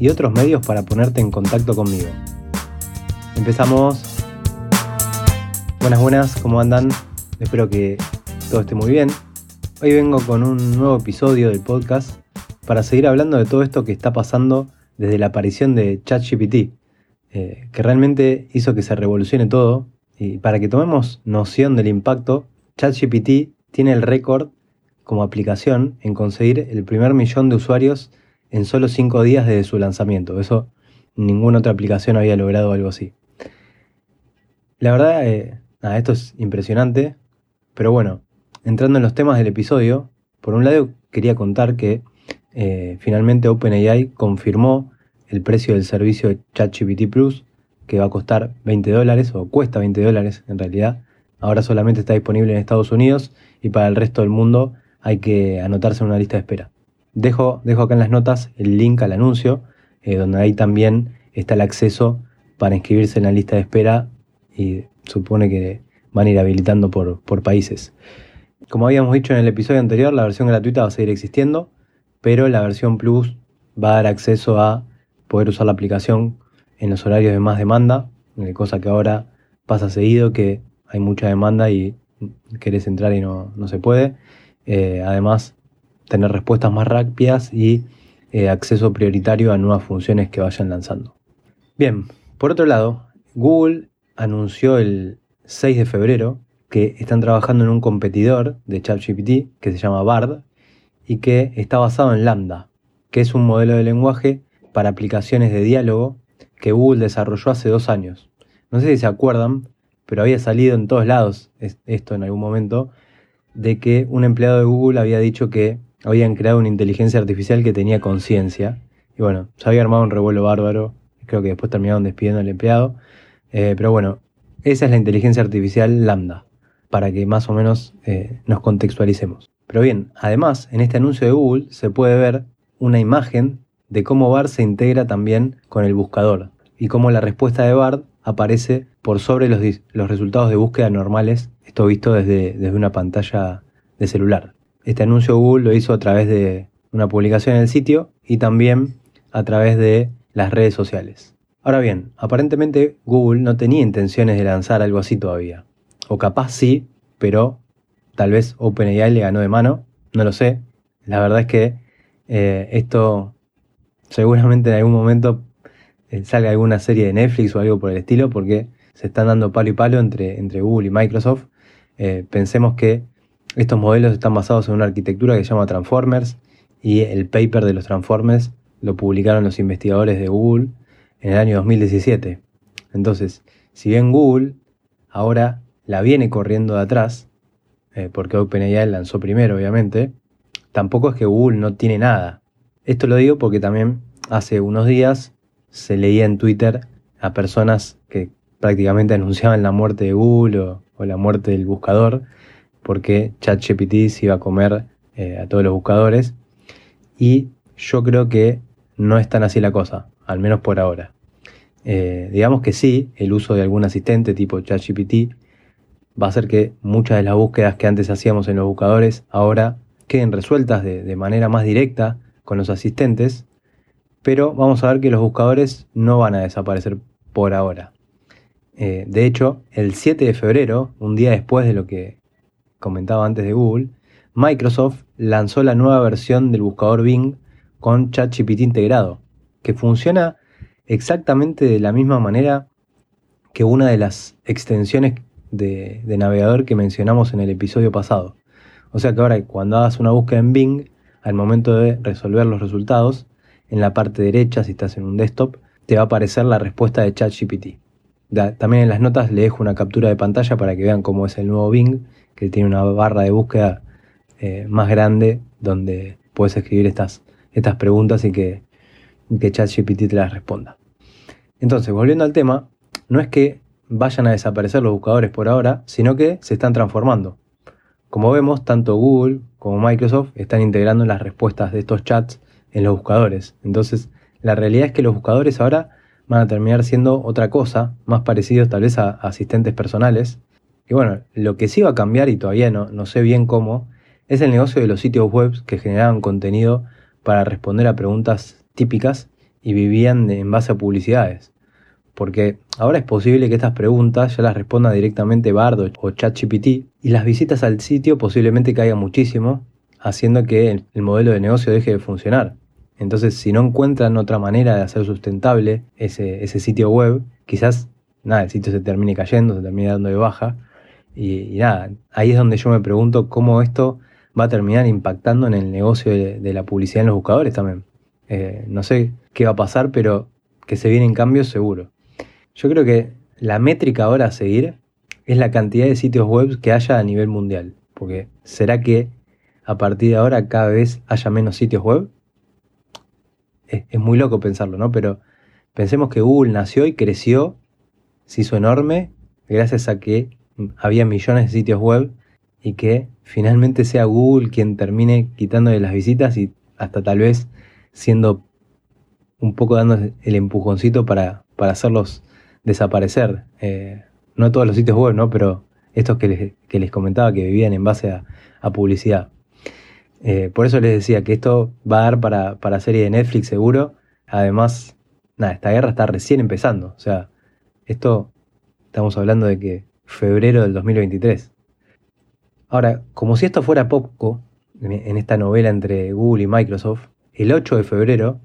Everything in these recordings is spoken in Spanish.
y otros medios para ponerte en contacto conmigo. Empezamos. Buenas, buenas, ¿cómo andan? Espero que todo esté muy bien. Hoy vengo con un nuevo episodio del podcast para seguir hablando de todo esto que está pasando desde la aparición de ChatGPT, eh, que realmente hizo que se revolucione todo. Y para que tomemos noción del impacto, ChatGPT tiene el récord como aplicación en conseguir el primer millón de usuarios en solo 5 días desde su lanzamiento. Eso ninguna otra aplicación había logrado algo así. La verdad, eh, esto es impresionante, pero bueno, entrando en los temas del episodio, por un lado quería contar que eh, finalmente OpenAI confirmó el precio del servicio de ChatGPT Plus, que va a costar 20 dólares, o cuesta 20 dólares en realidad. Ahora solamente está disponible en Estados Unidos y para el resto del mundo hay que anotarse en una lista de espera. Dejo, dejo acá en las notas el link al anuncio, eh, donde ahí también está el acceso para inscribirse en la lista de espera y supone que van a ir habilitando por, por países. Como habíamos dicho en el episodio anterior, la versión gratuita va a seguir existiendo, pero la versión Plus va a dar acceso a poder usar la aplicación en los horarios de más demanda, eh, cosa que ahora pasa seguido, que hay mucha demanda y querés entrar y no, se puede. Eh, además, tener respuestas más rápidas y eh, acceso prioritario a nuevas funciones que vayan lanzando. Bien, por otro lado, Google anunció el 6 de febrero que están trabajando en un competidor de ChatGPT que se llama Bard y que está basado en Lambda, que es un modelo de lenguaje para aplicaciones de diálogo que Google desarrolló hace dos años. No sé si se acuerdan, pero había salido en todos lados esto en algún momento, de que un empleado de Google había dicho que habían creado una inteligencia artificial que tenía conciencia. Y bueno, se había armado un revuelo bárbaro. Creo que después terminaron despidiendo al empleado. Eh, pero bueno, esa es la inteligencia artificial lambda, para que más o menos eh, nos contextualicemos. Pero bien, además, en este anuncio de Google se puede ver una imagen de cómo Bard se integra también con el buscador y cómo la respuesta de Bard aparece por sobre los, los resultados de búsqueda normales, esto visto desde, desde una pantalla de celular. Este anuncio Google lo hizo a través de una publicación en el sitio y también a través de las redes sociales. Ahora bien, aparentemente Google no tenía intenciones de lanzar algo así todavía. O capaz sí, pero tal vez OpenAI le ganó de mano, no lo sé. La verdad es que eh, esto seguramente en algún momento eh, salga alguna serie de Netflix o algo por el estilo, porque se están dando palo y palo entre, entre Google y Microsoft. Eh, pensemos que estos modelos están basados en una arquitectura que se llama Transformers y el paper de los Transformers lo publicaron los investigadores de Google en el año 2017. Entonces, si bien Google ahora la viene corriendo de atrás, eh, porque OpenAI lanzó primero, obviamente, tampoco es que Google no tiene nada. Esto lo digo porque también hace unos días se leía en Twitter a personas que prácticamente anunciaban la muerte de Google o, o la muerte del buscador porque ChatGPT se iba a comer eh, a todos los buscadores. Y yo creo que no es tan así la cosa, al menos por ahora. Eh, digamos que sí, el uso de algún asistente tipo ChatGPT va a hacer que muchas de las búsquedas que antes hacíamos en los buscadores ahora queden resueltas de, manera más directa con los asistentes, pero vamos a ver que los buscadores no van a desaparecer por ahora. Eh, de hecho, el 7 de febrero, un día después de lo que comentaba antes de Google, Microsoft lanzó la nueva versión del buscador Bing con ChatGPT integrado, que funciona exactamente de la misma manera que una de las extensiones de, navegador que mencionamos en el episodio pasado. O sea que ahora cuando hagas una búsqueda en Bing, al momento de resolver los resultados, en la parte derecha, si estás en un desktop, te va a aparecer la respuesta de ChatGPT. También en las notas le dejo una captura de pantalla para que vean cómo es el nuevo Bing que tiene una barra de búsqueda eh, más grande donde puedes escribir estas, estas preguntas y que que ChatGPT te las responda. Entonces, volviendo al tema, no es que vayan a desaparecer los buscadores por ahora, sino que se están transformando. Como vemos, tanto Google como Microsoft están integrando las respuestas de estos chats en los buscadores. Entonces, la realidad es que los buscadores ahora van a terminar siendo otra cosa, más parecidos tal vez a asistentes personales. Y bueno, lo que sí va a cambiar, y todavía no, no sé bien cómo, es el negocio de los sitios web que generaban contenido para responder a preguntas típicas y vivían en base a publicidades. Porque ahora es posible que estas preguntas ya las responda directamente Bard o ChatGPT y las visitas al sitio posiblemente caigan muchísimo, haciendo que el modelo de negocio deje de funcionar. Entonces, si no encuentran otra manera de hacer sustentable ese, sitio web, quizás nada, el sitio se termine cayendo, se termine dando de baja. Y, nada, ahí es donde yo me pregunto cómo esto va a terminar impactando en el negocio de, la publicidad en los buscadores también. Eh, no sé qué va a pasar, pero que se vienen cambios seguro. Yo creo que la métrica ahora a seguir es la cantidad de sitios web que haya a nivel mundial. Porque ¿será que a partir de ahora cada vez haya menos sitios web? es, muy loco pensarlo, ¿no? Pero pensemos que Google nació y creció, se hizo enorme, gracias a que había millones de sitios web y que finalmente sea Google quien termine quitando de las visitas y hasta tal vez siendo un poco dando el empujoncito para, para hacerlos desaparecer. Eh, no todos los sitios web, ¿no? Pero estos que les, comentaba que vivían en base a publicidad. Eh, por eso les decía que esto va a dar para, para serie de Netflix seguro. Además, nada, esta guerra está recién empezando. O sea, esto estamos hablando de que febrero del 2023. Ahora, como si esto fuera poco, en esta novela entre Google y Microsoft, el 8 de febrero,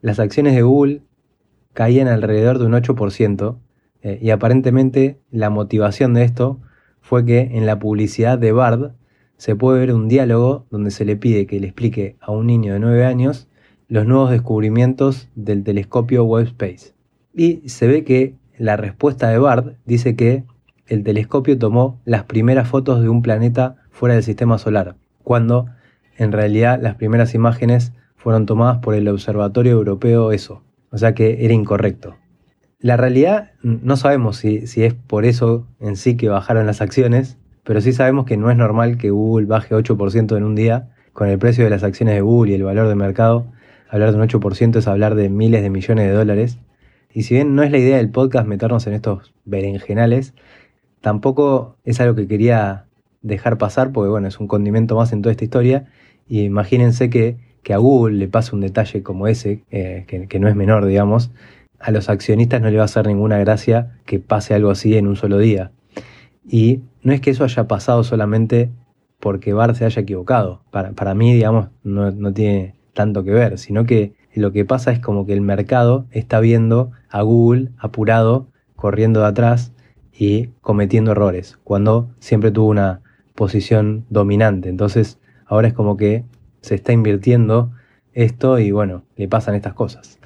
las acciones de Google caían alrededor de un 8%, eh, y aparentemente la motivación de esto fue que en la publicidad de Bard se puede ver un diálogo donde se le pide que le explique a un niño de 9 años los nuevos descubrimientos del telescopio Webb Space. Y se ve que la respuesta de Bard dice que el telescopio tomó las primeras fotos de un planeta fuera del sistema solar, cuando en realidad las primeras imágenes fueron tomadas por el Observatorio Europeo ESO, o sea que era incorrecto. La realidad no sabemos si, si es por eso en sí que bajaron las acciones, pero sí sabemos que no es normal que Google baje 8% en un día. Con el precio de las acciones de Google y el valor de mercado, hablar de un 8% es hablar de miles de millones de dólares. Y si bien no es la idea del podcast meternos en estos berenjenales, tampoco es algo que quería dejar pasar, porque bueno, es un condimento más en toda esta historia. Y imagínense que, a Google le pase un detalle como ese, eh, que, que no es menor, digamos, a los accionistas no le va a hacer ninguna gracia que pase algo así en un solo día. Y no es que eso haya pasado solamente porque Bar se haya equivocado. Para, mí, digamos, no, tiene tanto que ver, sino que lo que pasa es como que el mercado está viendo a Google apurado, corriendo de atrás y cometiendo errores, cuando siempre tuvo una posición dominante. Entonces, ahora es como que se está invirtiendo esto y bueno, le pasan estas cosas.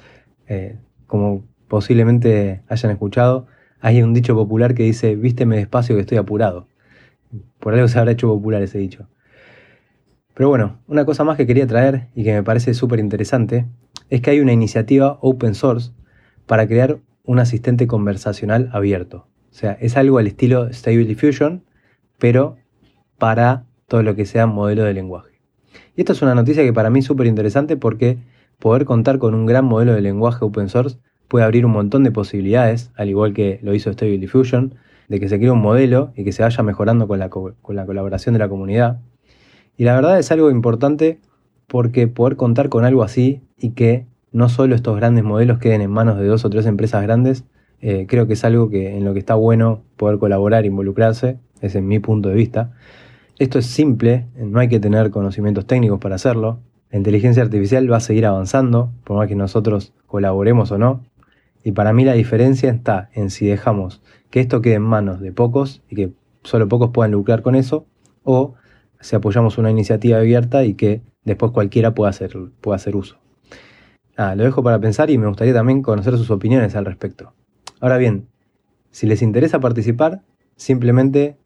Eh, como posiblemente hayan escuchado, hay un dicho popular que dice, vísteme despacio que estoy apurado. Por algo se habrá hecho popular ese dicho. Pero bueno, una cosa más que quería traer y que me parece súper interesante es que hay una iniciativa open source para crear un asistente conversacional abierto. Sea, es algo al estilo Stable Diffusion, pero para todo lo que sea modelo de lenguaje. Y esto es una noticia que para mí es súper interesante porque poder contar con un gran modelo de lenguaje open source puede abrir un montón de posibilidades, al igual que lo hizo Stable Diffusion, de que se cree un modelo y que se vaya mejorando con la, con la colaboración de la comunidad. Y la verdad es algo importante porque poder contar con algo así y que no solo estos grandes modelos queden en manos de dos o tres empresas grandes, eh, creo que es algo que, en lo que está bueno poder colaborar, involucrarse, es en mi punto de vista. Esto es simple, no hay que tener conocimientos técnicos para hacerlo. La inteligencia artificial va a seguir avanzando, por más que nosotros colaboremos o no. Y para mí la diferencia está en si dejamos que esto quede en manos de pocos y que solo pocos puedan lucrar con eso, o si apoyamos una iniciativa abierta y que después cualquiera pueda hacer, pueda hacer uso. Lo dejo para pensar y me gustaría también conocer sus opiniones al respecto. Ahora bien, si les interesa participar, simplemente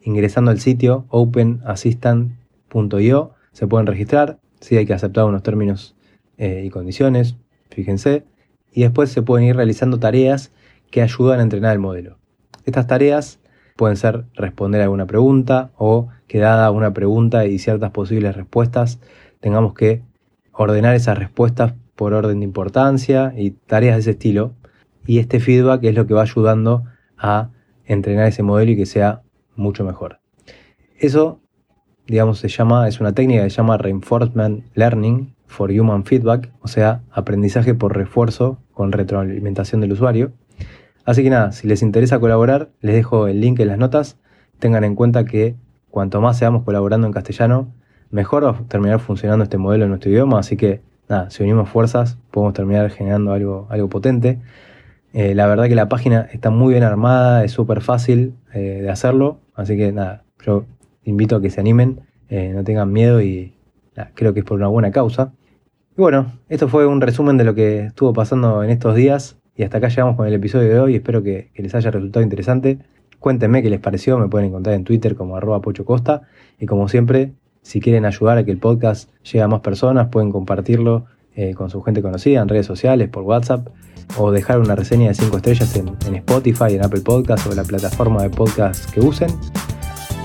ingresando al sitio openassistant.io se pueden registrar, si hay que aceptar unos términos eh, y condiciones, fíjense, y después se pueden ir realizando tareas que ayudan a entrenar el modelo. Estas tareas pueden ser responder alguna pregunta o que dada una pregunta y ciertas posibles respuestas, tengamos que ordenar esas respuestas por orden de importancia y tareas de ese estilo. Y este feedback es lo que va ayudando a entrenar ese modelo y que sea mucho mejor. Eso, digamos, se llama, es una técnica que se llama Reinforcement Learning for Human Feedback, o sea, aprendizaje por refuerzo con retroalimentación del usuario. Así que nada, si les interesa colaborar, les dejo el link en las notas. Tengan en cuenta que cuanto más seamos colaborando en castellano, mejor va a terminar funcionando este modelo en nuestro idioma. Así que nada, si unimos fuerzas, podemos terminar generando algo, algo potente. Eh, la verdad que la página está muy bien armada, es súper fácil eh, de hacerlo. Así que nada, yo invito a que se animen, eh, no tengan miedo y creo que es por una buena causa. Y bueno, esto fue un resumen de lo que estuvo pasando en estos días. Y hasta acá llegamos con el episodio de hoy. Espero que, les haya resultado interesante. Cuéntenme qué les pareció. Me pueden encontrar en Twitter como arroba pochocosta. Y como siempre, si quieren ayudar a que el podcast llegue a más personas, pueden compartirlo eh, con su gente conocida en redes sociales, por WhatsApp, o dejar una reseña de 5 estrellas en, Spotify, en Apple Podcast o en la plataforma de podcast que usen.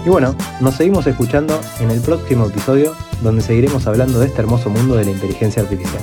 Y bueno, nos seguimos escuchando en el próximo episodio donde seguiremos hablando de este hermoso mundo de la inteligencia artificial.